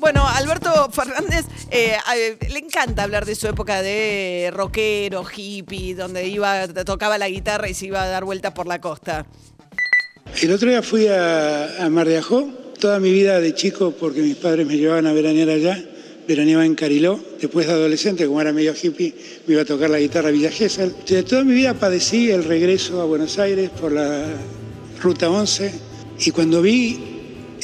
Bueno, Alberto Fernández eh, le encanta hablar de su época de rockero, hippie, donde iba, tocaba la guitarra y se iba a dar vueltas por la costa. El otro día fui a, a Mar de Ajó, toda mi vida de chico, porque mis padres me llevaban a veranear allá, veraneaba en Cariló, después de adolescente, como era medio hippie, me iba a tocar la guitarra Villa Gesell. Toda mi vida padecí el regreso a Buenos Aires por la Ruta 11, y cuando vi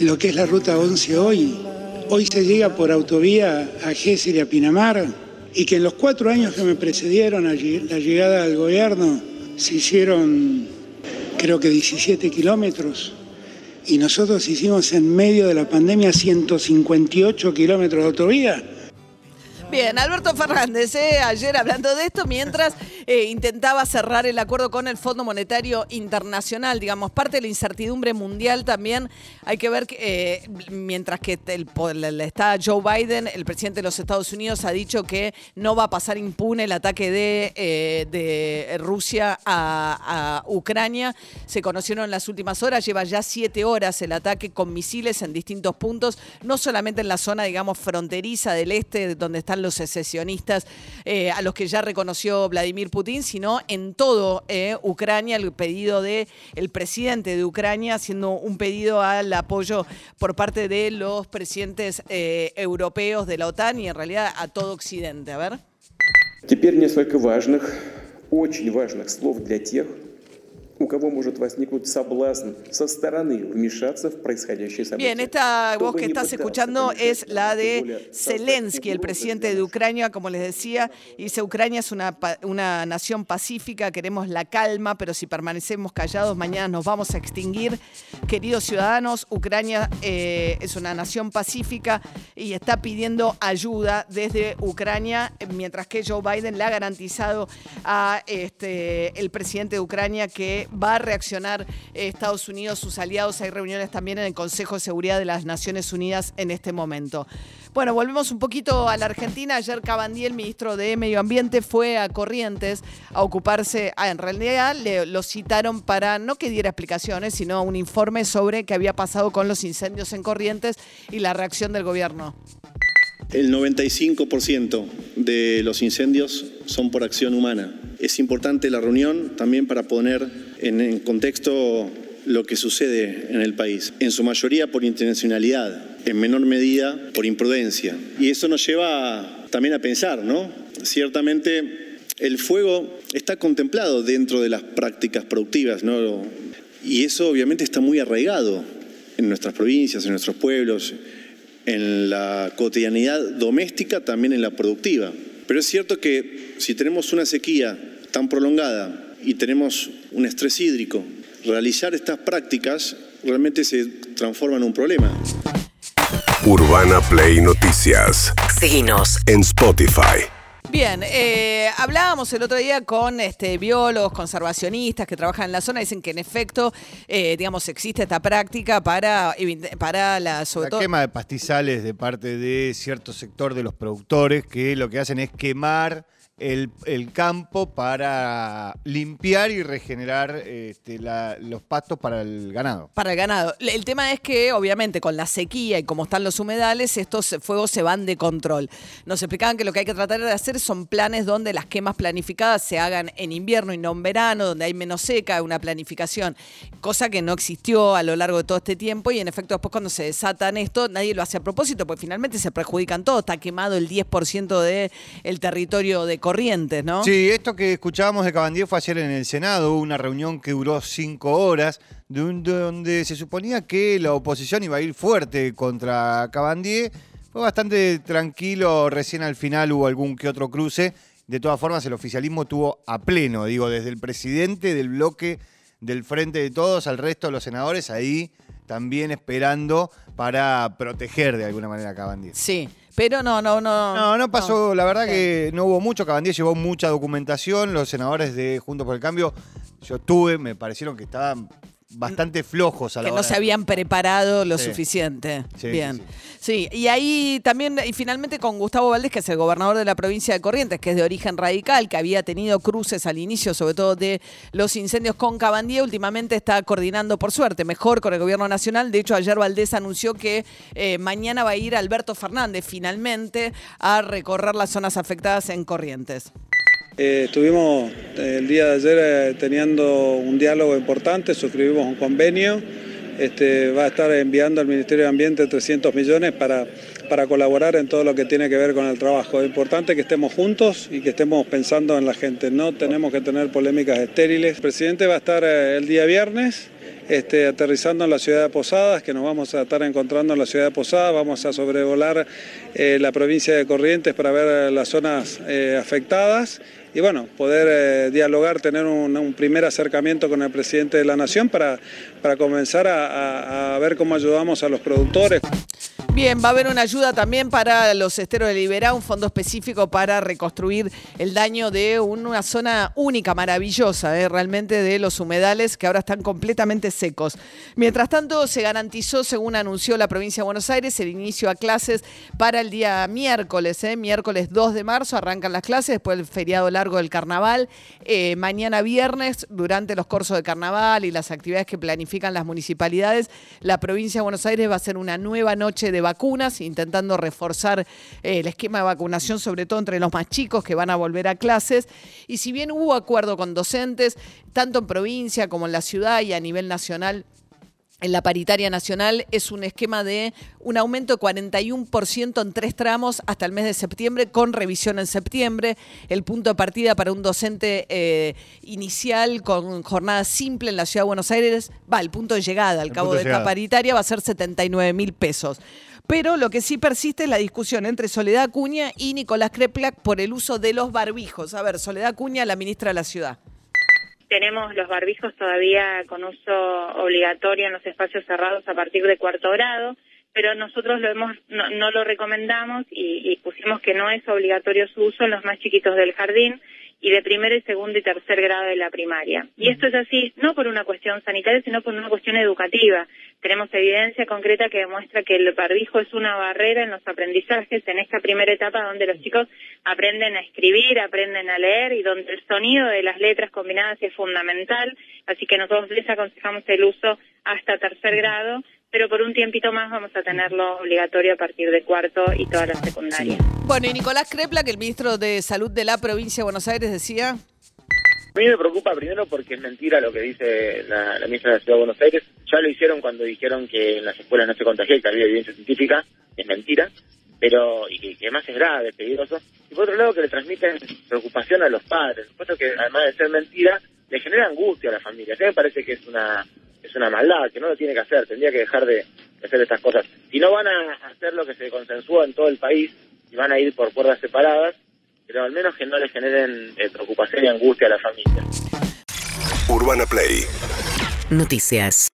lo que es la Ruta 11 hoy, hoy se llega por autovía a Gesell y a Pinamar, y que en los cuatro años que me precedieron la llegada al gobierno se hicieron creo que 17 kilómetros, y nosotros hicimos en medio de la pandemia 158 kilómetros de autovía. Bien, Alberto Fernández, eh, ayer hablando de esto, mientras eh, intentaba cerrar el acuerdo con el Fondo Monetario Internacional, digamos, parte de la incertidumbre mundial también hay que ver que eh, mientras que está Joe Biden, el presidente de los Estados Unidos, ha dicho que no va a pasar impune el ataque de, de Rusia a, a Ucrania. Se conocieron en las últimas horas, lleva ya siete horas el ataque con misiles en distintos puntos, no solamente en la zona, digamos, fronteriza del este, donde están los secesionistas, eh, a los que ya reconoció Vladimir Putin, sino en todo eh, Ucrania, el pedido del el presidente de Ucrania, haciendo un pedido al apoyo por parte de los presidentes eh, europeos de la OTAN y en realidad a todo Occidente. A ver. Теперь несколько важных, очень важных слов для тех, у кого может возникнуть соблазн со стороны вмешаться в происходящее событие. Bien, esta voz Чтобы que не estás пытаться escuchando помешать es la нам, тем более de создать Zelensky, el угрозы presidente для de нашей Ucrania, como les decía. Y dice, Ucrania es una, pa- una nación pacífica, queremos la calma, pero si permanecemos callados, mañana nos vamos a extinguir. Queridos ciudadanos, Ucrania eh, es una nación pacífica y está pidiendo ayuda desde Ucrania, eh, mientras que Joe Biden le ha garantizado a este, el presidente de Ucrania que va a reaccionar eh, Estados Unidos, sus aliados. Hay reuniones también en el Consejo de Seguridad de las Naciones Unidas en este momento. Bueno, volvemos un poquito a la Argentina. Ayer Cabandier, el ministro de Medio Ambiente, fue a Corrientes a ocuparse. ah, en realidad le, lo citaron para no que diera explicaciones, sino un informe sobre qué había pasado con los incendios en Corrientes y la reacción del gobierno. El 95% de los incendios son por acción humana. Es importante la reunión también para poner en, en contexto lo que sucede en el país. En su mayoría por intencionalidad, en menor medida por imprudencia. Y eso nos lleva también a pensar, ¿no? Ciertamente el fuego está contemplado dentro de las prácticas productivas, ¿no? Y eso obviamente está muy arraigado en nuestras provincias, en nuestros pueblos, en la cotidianidad doméstica, también en la productiva. Pero es cierto que si tenemos una sequía tan prolongada y tenemos un estrés hídrico, realizar estas prácticas realmente se transforma en un problema. Urbana Play Noticias. Seguinos. En Spotify. Bien, eh, hablábamos el otro día con este, biólogos, conservacionistas que trabajan en la zona, dicen que en efecto, eh, digamos, existe esta práctica para, para la, sobre La todo, quema de pastizales de parte de cierto sector de los productores que lo que hacen es quemar el, campo para limpiar y regenerar este, los pastos para el ganado. Para el ganado. El tema es que, obviamente, con la sequía y como están los humedales, estos fuegos se van de control. Nos explicaban que lo que hay que tratar de hacer son planes donde las quemas planificadas se hagan en invierno y no en verano, donde hay menos seca, una planificación, cosa que no existió a lo largo de todo este tiempo y en efecto después cuando se desatan esto, nadie lo hace a propósito, porque finalmente se perjudican todos. Está quemado el 10% del territorio de Corrientes, ¿no? Sí, esto que escuchábamos de Cabandier fue ayer en el Senado, hubo una reunión que duró cinco horas, donde se suponía que la oposición iba a ir fuerte contra Cabandier. Fue bastante tranquilo, recién al final hubo algún que otro cruce. De todas formas, el oficialismo tuvo a pleno, digo, desde el presidente del bloque del Frente de Todos al resto de los senadores ahí también esperando para proteger de alguna manera a Cabandier. Sí, Pero no, no, no. No, no pasó, la verdad que no hubo mucho. Cabandía llevó mucha documentación. Los senadores de Juntos por el Cambio, yo estuve, me parecieron que estaban bastante flojos a la que no hora se de- habían preparado lo Sí. suficiente. Sí, Bien. sí, Sí, y ahí también, y finalmente con Gustavo Valdés, que es el gobernador de la provincia de Corrientes, que es de origen radical, que había tenido cruces al inicio, sobre todo de los incendios con Cabandía, últimamente está coordinando, por suerte, mejor con el gobierno nacional. De hecho, ayer Valdés anunció que eh, mañana va a ir Alberto Fernández, finalmente, a recorrer las zonas afectadas en Corrientes. Eh, estuvimos eh, el día de ayer eh, teniendo un diálogo importante, suscribimos un convenio, este, va a estar enviando al Ministerio de Ambiente 300 millones para, para colaborar en todo lo que tiene que ver con el trabajo. Es importante que estemos juntos y que estemos pensando en la gente, no tenemos que tener polémicas estériles. El presidente va a estar el día viernes. Este, aterrizando en la ciudad de Posadas, que nos vamos a estar encontrando en la ciudad de Posadas, vamos a sobrevolar la provincia de Corrientes para ver las zonas afectadas y bueno, poder eh, dialogar, tener un, primer acercamiento con el presidente de la Nación para, para comenzar a- a ver cómo ayudamos a los productores. Bien, va a haber una ayuda también para los esteros de Liberá, un fondo específico para reconstruir el daño de una zona única, maravillosa, ¿eh? realmente de los humedales que ahora están completamente secos. Mientras tanto, se garantizó, según anunció la provincia de Buenos Aires, el inicio a clases para el día miércoles, ¿eh? miércoles 2 de marzo arrancan las clases, después del feriado largo del carnaval. Eh, mañana viernes, durante los cursos de carnaval y las actividades que planifican las municipalidades, la provincia de Buenos Aires va a hacer una nueva noche de vacunas, intentando reforzar eh, el esquema de vacunación, sobre todo entre los más chicos que van a volver a clases. Y si bien hubo acuerdo con docentes, tanto en provincia como en la ciudad y a nivel nacional, en la paritaria nacional es un esquema de un aumento de 41% en tres tramos hasta el mes de septiembre, con revisión en septiembre. El punto de partida para un docente eh, inicial con jornada simple en la ciudad de Buenos Aires, va, el punto de llegada al El cabo de de esta paritaria va a ser 79 mil pesos. Pero lo que sí persiste es la discusión entre Soledad Acuña y Nicolás Kreplak por el uso de los barbijos. A ver, Soledad Acuña, la ministra de la ciudad. Tenemos los barbijos todavía con uso obligatorio en los espacios cerrados a partir de cuarto grado, pero nosotros lo hemos, no, no lo recomendamos y, y pusimos que no es obligatorio su uso en los más chiquitos del jardín y de primer, y segundo y tercer grado de la primaria. Y esto es así no por una cuestión sanitaria, sino por una cuestión educativa. Tenemos evidencia concreta que demuestra que el barbijo es una barrera en los aprendizajes en esta primera etapa donde los chicos aprenden a escribir, aprenden a leer y donde el sonido de las letras combinadas es fundamental. Así que nosotros les aconsejamos el uso hasta tercer grado, pero por un tiempito más vamos a tenerlo obligatorio a partir de cuarto y toda la secundaria. Bueno, y Nicolás Kreplak, el ministro de Salud de la provincia de Buenos Aires, decía... A mí me preocupa primero porque es mentira lo que dice la, la ministra de la Ciudad de Buenos Aires. Ya lo hicieron cuando dijeron que en las escuelas no se contagia y que había evidencia científica. Es mentira. Pero, y que, que además es grave, es peligroso. Y por otro lado, que le transmiten preocupación a los padres. Supuesto que además de ser mentira, le genera angustia a la familia. A mí me parece que es una es una maldad, que no lo tiene que hacer. Tendría que dejar de, hacer estas cosas. Si no van a hacer lo que se consensúa en todo el país y van a ir por puertas separadas, pero al menos que no le generen eh, preocupación y angustia a la familia. Urbana Play Noticias.